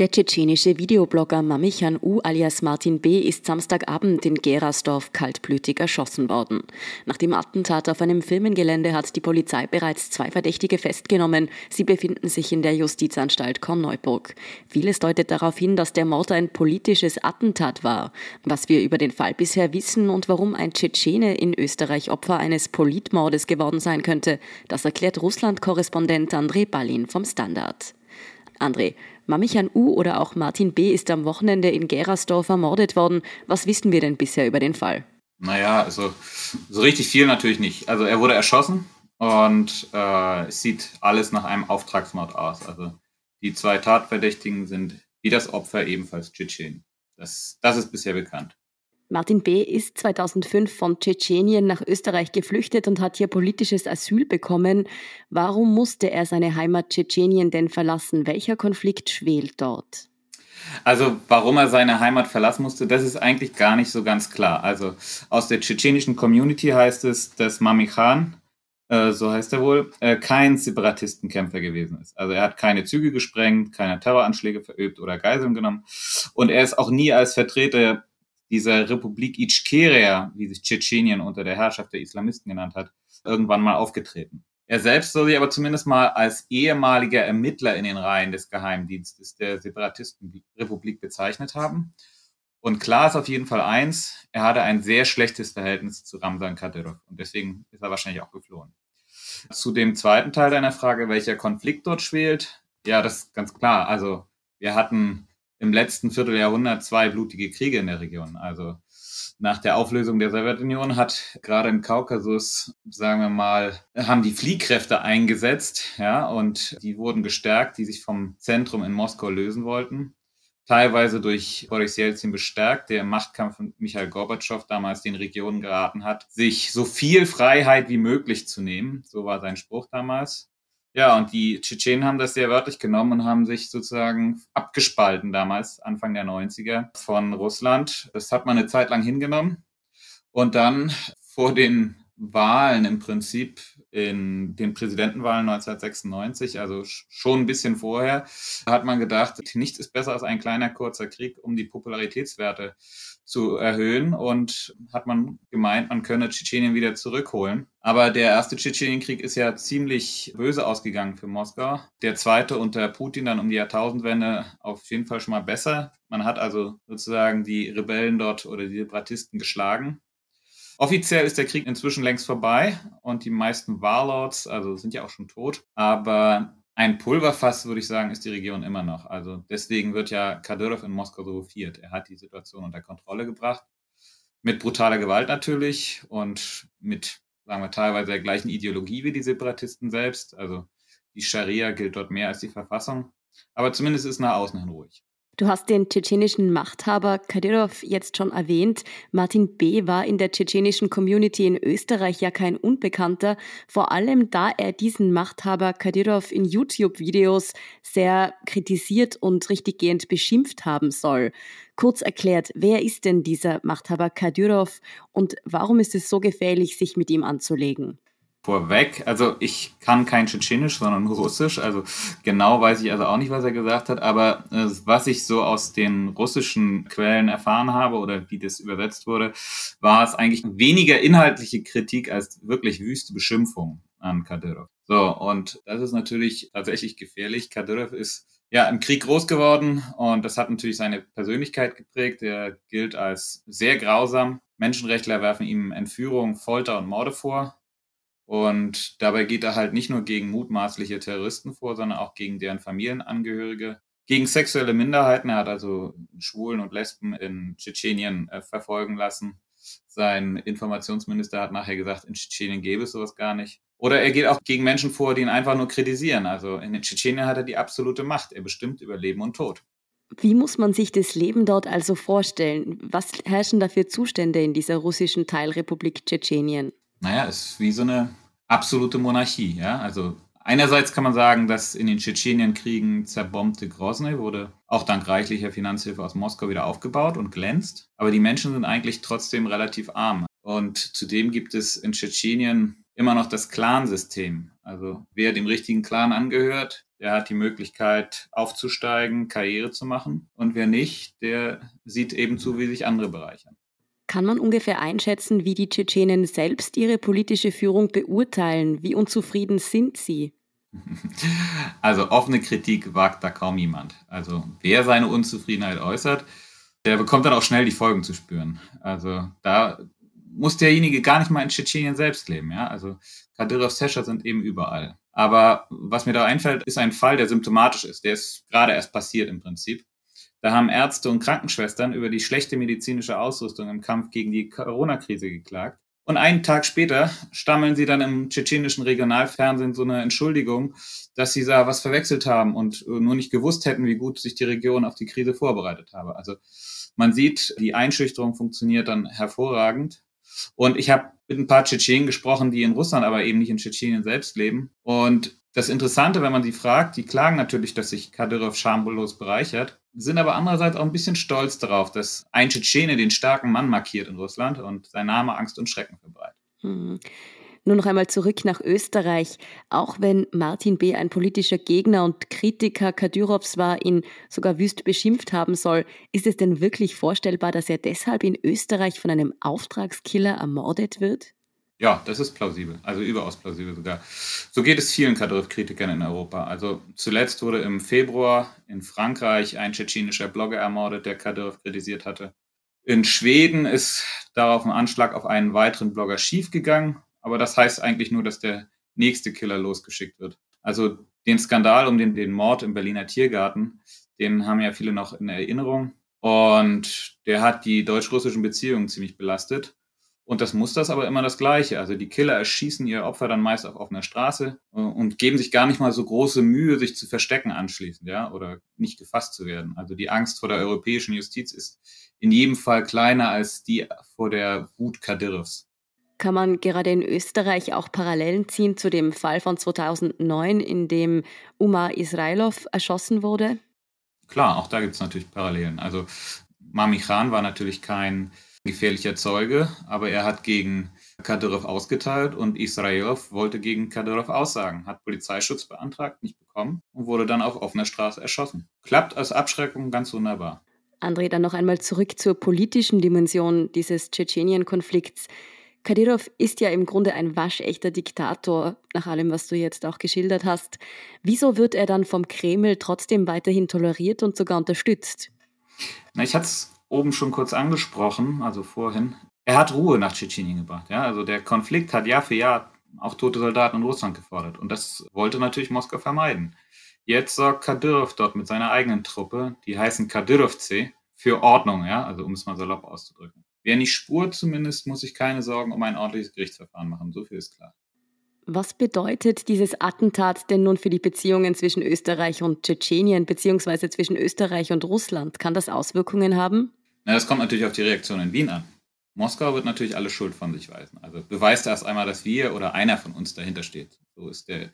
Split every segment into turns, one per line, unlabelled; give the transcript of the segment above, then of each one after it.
Der tschetschenische Videoblogger Mamichan U alias Martin B. ist Samstagabend in Gerasdorf kaltblütig erschossen worden. Nach dem Attentat auf einem Firmengelände hat die Polizei bereits zwei Verdächtige festgenommen. Sie befinden sich in der Justizanstalt Korneuburg. Vieles deutet darauf hin, dass der Mord ein politisches Attentat war. Was wir über den Fall bisher wissen und warum ein Tschetschene in Österreich Opfer eines Politmordes geworden sein könnte, das erklärt Russland-Korrespondent André Ballin vom Standard. André, Mamichan U oder auch Martin B. ist am Wochenende in Gerasdorf ermordet worden. Was wissen wir denn bisher über den Fall?
Naja, also so richtig viel natürlich nicht. Also er wurde erschossen und äh, es sieht alles nach einem Auftragsmord aus. Also die zwei Tatverdächtigen sind wie das Opfer ebenfalls Tschetschenen. Das, das ist bisher bekannt.
Martin B. ist 2005 von Tschetschenien nach Österreich geflüchtet und hat hier politisches Asyl bekommen. Warum musste er seine Heimat Tschetschenien denn verlassen? Welcher Konflikt schwelt dort?
Also warum er seine Heimat verlassen musste, das ist eigentlich gar nicht so ganz klar. Also aus der tschetschenischen Community heißt es, dass Mami Khan, äh, so heißt er wohl, äh, kein Separatistenkämpfer gewesen ist. Also er hat keine Züge gesprengt, keine Terroranschläge verübt oder Geiseln genommen. Und er ist auch nie als Vertreter dieser Republik Ichkeria, wie sich Tschetschenien unter der Herrschaft der Islamisten genannt hat, irgendwann mal aufgetreten. Er selbst soll sich aber zumindest mal als ehemaliger Ermittler in den Reihen des Geheimdienstes der Separatistenrepublik bezeichnet haben. Und klar ist auf jeden Fall eins, er hatte ein sehr schlechtes Verhältnis zu Ramsan Kadyrov und deswegen ist er wahrscheinlich auch geflohen. Zu dem zweiten Teil deiner Frage, welcher Konflikt dort schwelt, ja, das ist ganz klar. Also wir hatten im letzten Vierteljahrhundert zwei blutige Kriege in der Region. Also nach der Auflösung der Sowjetunion hat gerade im Kaukasus, sagen wir mal, haben die Fliehkräfte eingesetzt, ja, und die wurden gestärkt, die sich vom Zentrum in Moskau lösen wollten. Teilweise durch Boris Jelzin bestärkt, der im Machtkampf mit Michael Gorbatschow damals den Regionen geraten hat, sich so viel Freiheit wie möglich zu nehmen. So war sein Spruch damals. Ja, und die Tschetschenen haben das sehr wörtlich genommen und haben sich sozusagen abgespalten damals, Anfang der 90er, von Russland. Das hat man eine Zeit lang hingenommen. Und dann vor den Wahlen im Prinzip in den Präsidentenwahlen 1996, also schon ein bisschen vorher, hat man gedacht, nichts ist besser als ein kleiner kurzer Krieg, um die Popularitätswerte zu erhöhen und hat man gemeint, man könne Tschetschenien wieder zurückholen. Aber der erste Tschetschenienkrieg ist ja ziemlich böse ausgegangen für Moskau. Der zweite unter Putin dann um die Jahrtausendwende auf jeden Fall schon mal besser. Man hat also sozusagen die Rebellen dort oder die Separatisten geschlagen. Offiziell ist der Krieg inzwischen längst vorbei und die meisten Warlords, also sind ja auch schon tot. Aber ein Pulverfass, würde ich sagen, ist die Region immer noch. Also deswegen wird ja Kadyrov in Moskau so hofiert. Er hat die Situation unter Kontrolle gebracht. Mit brutaler Gewalt natürlich und mit, sagen wir, teilweise der gleichen Ideologie wie die Separatisten selbst. Also die Scharia gilt dort mehr als die Verfassung. Aber zumindest ist nach außen hin ruhig.
Du hast den tschetschenischen Machthaber Kadyrov jetzt schon erwähnt. Martin B. war in der tschetschenischen Community in Österreich ja kein Unbekannter, vor allem da er diesen Machthaber Kadyrov in YouTube-Videos sehr kritisiert und richtiggehend beschimpft haben soll. Kurz erklärt, wer ist denn dieser Machthaber Kadyrov und warum ist es so gefährlich, sich mit ihm anzulegen?
Vorweg. Also ich kann kein Tschetschenisch, sondern Russisch. Also genau weiß ich also auch nicht, was er gesagt hat. Aber äh, was ich so aus den russischen Quellen erfahren habe oder wie das übersetzt wurde, war es eigentlich weniger inhaltliche Kritik als wirklich wüste Beschimpfung an Kadyrov. So, und das ist natürlich tatsächlich gefährlich. Kadyrov ist ja im Krieg groß geworden und das hat natürlich seine Persönlichkeit geprägt. Er gilt als sehr grausam. Menschenrechtler werfen ihm Entführung, Folter und Morde vor. Und dabei geht er halt nicht nur gegen mutmaßliche Terroristen vor, sondern auch gegen deren Familienangehörige, gegen sexuelle Minderheiten. Er hat also Schwulen und Lesben in Tschetschenien äh, verfolgen lassen. Sein Informationsminister hat nachher gesagt, in Tschetschenien gäbe es sowas gar nicht. Oder er geht auch gegen Menschen vor, die ihn einfach nur kritisieren. Also in Tschetschenien hat er die absolute Macht. Er bestimmt über Leben und Tod.
Wie muss man sich das Leben dort also vorstellen? Was herrschen da für Zustände in dieser russischen Teilrepublik Tschetschenien?
Naja, ist wie so eine absolute Monarchie. Ja? Also Einerseits kann man sagen, dass in den Tschetschenienkriegen zerbombte Grozny wurde auch dank reichlicher Finanzhilfe aus Moskau wieder aufgebaut und glänzt. Aber die Menschen sind eigentlich trotzdem relativ arm. Und zudem gibt es in Tschetschenien immer noch das Clansystem. Also wer dem richtigen Clan angehört, der hat die Möglichkeit aufzusteigen, Karriere zu machen. Und wer nicht, der sieht eben zu, wie sich andere bereichern.
Kann man ungefähr einschätzen, wie die Tschetschenen selbst ihre politische Führung beurteilen? Wie unzufrieden sind sie?
Also offene Kritik wagt da kaum jemand. Also wer seine Unzufriedenheit äußert, der bekommt dann auch schnell die Folgen zu spüren. Also da muss derjenige gar nicht mal in Tschetschenien selbst leben. Ja? Also Kadyrovs Täscher sind eben überall. Aber was mir da einfällt, ist ein Fall, der symptomatisch ist. Der ist gerade erst passiert im Prinzip. Da haben Ärzte und Krankenschwestern über die schlechte medizinische Ausrüstung im Kampf gegen die Corona-Krise geklagt. Und einen Tag später stammeln sie dann im tschetschenischen Regionalfernsehen so eine Entschuldigung, dass sie da was verwechselt haben und nur nicht gewusst hätten, wie gut sich die Region auf die Krise vorbereitet habe. Also man sieht, die Einschüchterung funktioniert dann hervorragend. Und ich habe mit ein paar Tschetschenen gesprochen, die in Russland aber eben nicht in Tschetschenien selbst leben. Und das Interessante, wenn man sie fragt, die klagen natürlich, dass sich Kadyrov schamlos bereichert, sind aber andererseits auch ein bisschen stolz darauf, dass ein Tschetschene den starken Mann markiert in Russland und sein Name Angst und Schrecken verbreitet. Hm.
Nur noch einmal zurück nach Österreich. Auch wenn Martin B. ein politischer Gegner und Kritiker Kadyrovs war, ihn sogar wüst beschimpft haben soll, ist es denn wirklich vorstellbar, dass er deshalb in Österreich von einem Auftragskiller ermordet wird?
Ja, das ist plausibel, also überaus plausibel sogar. So geht es vielen Kadyrov-Kritikern in Europa. Also zuletzt wurde im Februar in Frankreich ein tschetschenischer Blogger ermordet, der Kadyrov kritisiert hatte. In Schweden ist darauf ein Anschlag auf einen weiteren Blogger schiefgegangen aber das heißt eigentlich nur, dass der nächste Killer losgeschickt wird. Also den Skandal um den, den Mord im Berliner Tiergarten, den haben ja viele noch in Erinnerung. Und der hat die deutsch-russischen Beziehungen ziemlich belastet. Und das Muster ist aber immer das gleiche. Also die Killer erschießen ihr Opfer dann meist auf offener Straße äh, und geben sich gar nicht mal so große Mühe, sich zu verstecken anschließend, ja, oder nicht gefasst zu werden. Also die Angst vor der europäischen Justiz ist in jedem Fall kleiner als die vor der Wut Kadyrovs.
Kann man gerade in Österreich auch Parallelen ziehen zu dem Fall von 2009, in dem Umar Israilov erschossen wurde?
Klar, auch da gibt es natürlich Parallelen. Also Mami Khan war natürlich kein gefährlicher Zeuge, aber er hat gegen Kadyrov ausgeteilt und Israilov wollte gegen Kadyrov aussagen, hat Polizeischutz beantragt, nicht bekommen und wurde dann auf offener Straße erschossen. Klappt als Abschreckung ganz wunderbar.
André, dann noch einmal zurück zur politischen Dimension dieses Tschetschenien-Konflikts. Kadyrov ist ja im Grunde ein waschechter Diktator, nach allem, was du jetzt auch geschildert hast. Wieso wird er dann vom Kreml trotzdem weiterhin toleriert und sogar unterstützt?
Na, ich hatte es oben schon kurz angesprochen, also vorhin. Er hat Ruhe nach Tschetschenien gebracht. Ja? Also der Konflikt hat Jahr für Jahr auch tote Soldaten in Russland gefordert. Und das wollte natürlich Moskau vermeiden. Jetzt sorgt Kadyrov dort mit seiner eigenen Truppe, die heißen Kadyrovce, für Ordnung, ja, also um es mal salopp auszudrücken. Wer nicht spurt zumindest, muss sich keine Sorgen um ein ordentliches Gerichtsverfahren machen. So viel ist klar.
Was bedeutet dieses Attentat denn nun für die Beziehungen zwischen Österreich und Tschetschenien, beziehungsweise zwischen Österreich und Russland? Kann das Auswirkungen haben?
Na, das kommt natürlich auf die Reaktion in Wien an. Moskau wird natürlich alle Schuld von sich weisen. Also beweist erst einmal, dass wir oder einer von uns dahinter steht. So ist der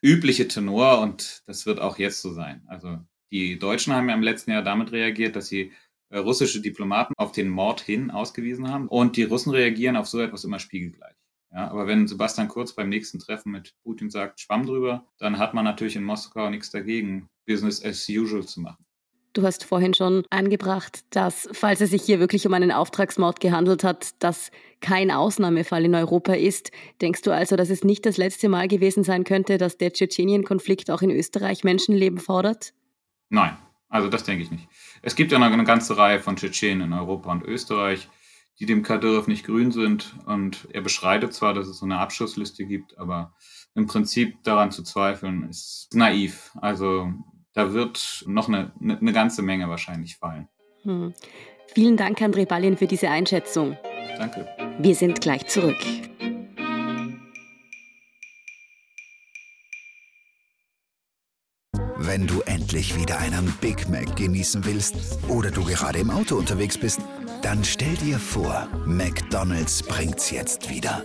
übliche Tenor und das wird auch jetzt so sein. Also die Deutschen haben ja im letzten Jahr damit reagiert, dass sie äh, russische Diplomaten auf den Mord hin ausgewiesen haben. Und die Russen reagieren auf so etwas immer spiegelgleich. Ja, aber wenn Sebastian Kurz beim nächsten Treffen mit Putin sagt, Schwamm drüber, dann hat man natürlich in Moskau nichts dagegen, Business as usual zu machen.
Du hast vorhin schon angebracht, dass, falls es sich hier wirklich um einen Auftragsmord gehandelt hat, das kein Ausnahmefall in Europa ist. Denkst du also, dass es nicht das letzte Mal gewesen sein könnte, dass der Tschetschenien-Konflikt auch in Österreich Menschenleben fordert?
Nein, also das denke ich nicht. Es gibt ja noch eine ganze Reihe von Tschetschenen in Europa und Österreich, die dem Kadyrov nicht grün sind. Und er beschreitet zwar, dass es so eine Abschussliste gibt, aber im Prinzip daran zu zweifeln, ist naiv. Also da wird noch eine, eine ganze Menge wahrscheinlich fallen. Hm.
Vielen Dank, André Ballin, für diese Einschätzung.
Danke.
Wir sind gleich zurück.
Wenn du endlich wieder einen Big Mac genießen willst oder du gerade im Auto unterwegs bist, dann stell dir vor, McDonald's bringt's jetzt wieder.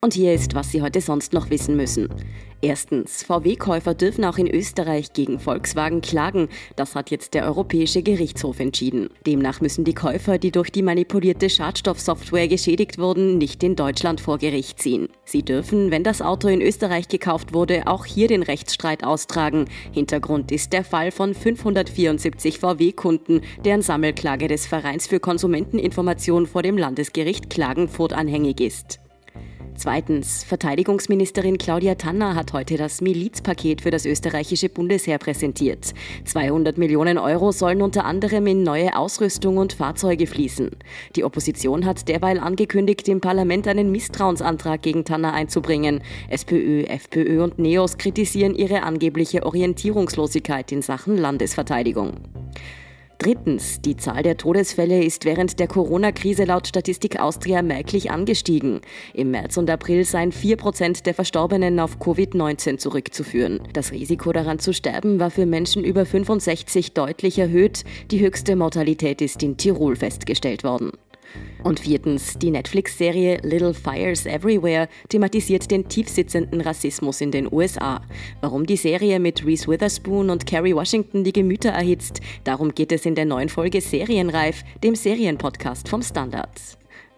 Und hier ist, was Sie heute sonst noch wissen müssen. Erstens, VW-Käufer dürfen auch in Österreich gegen Volkswagen klagen. Das hat jetzt der Europäische Gerichtshof entschieden. Demnach müssen die Käufer, die durch die manipulierte Schadstoffsoftware geschädigt wurden, nicht in Deutschland vor Gericht ziehen. Sie dürfen, wenn das Auto in Österreich gekauft wurde, auch hier den Rechtsstreit austragen. Hintergrund ist der Fall von 574 VW-Kunden, deren Sammelklage des Vereins für Konsumenteninformation vor dem Landesgericht Klagenfurt anhängig ist. Zweitens, Verteidigungsministerin Claudia Tanner hat heute das Milizpaket für das österreichische Bundesheer präsentiert. 200 Millionen Euro sollen unter anderem in neue Ausrüstung und Fahrzeuge fließen. Die Opposition hat derweil angekündigt, im Parlament einen Misstrauensantrag gegen Tanner einzubringen. SPÖ, FPÖ und NEOS kritisieren ihre angebliche Orientierungslosigkeit in Sachen Landesverteidigung. Drittens, die Zahl der Todesfälle ist während der Corona-Krise laut Statistik Austria merklich angestiegen. Im März und April seien 4% der Verstorbenen auf Covid-19 zurückzuführen. Das Risiko daran zu sterben war für Menschen über 65 deutlich erhöht. Die höchste Mortalität ist in Tirol festgestellt worden. Und viertens, die Netflix-Serie Little Fires Everywhere thematisiert den tiefsitzenden Rassismus in den USA. Warum die Serie mit Reese Witherspoon und Kerry Washington die Gemüter erhitzt, darum geht es in der neuen Folge Serienreif, dem Serienpodcast vom Standard.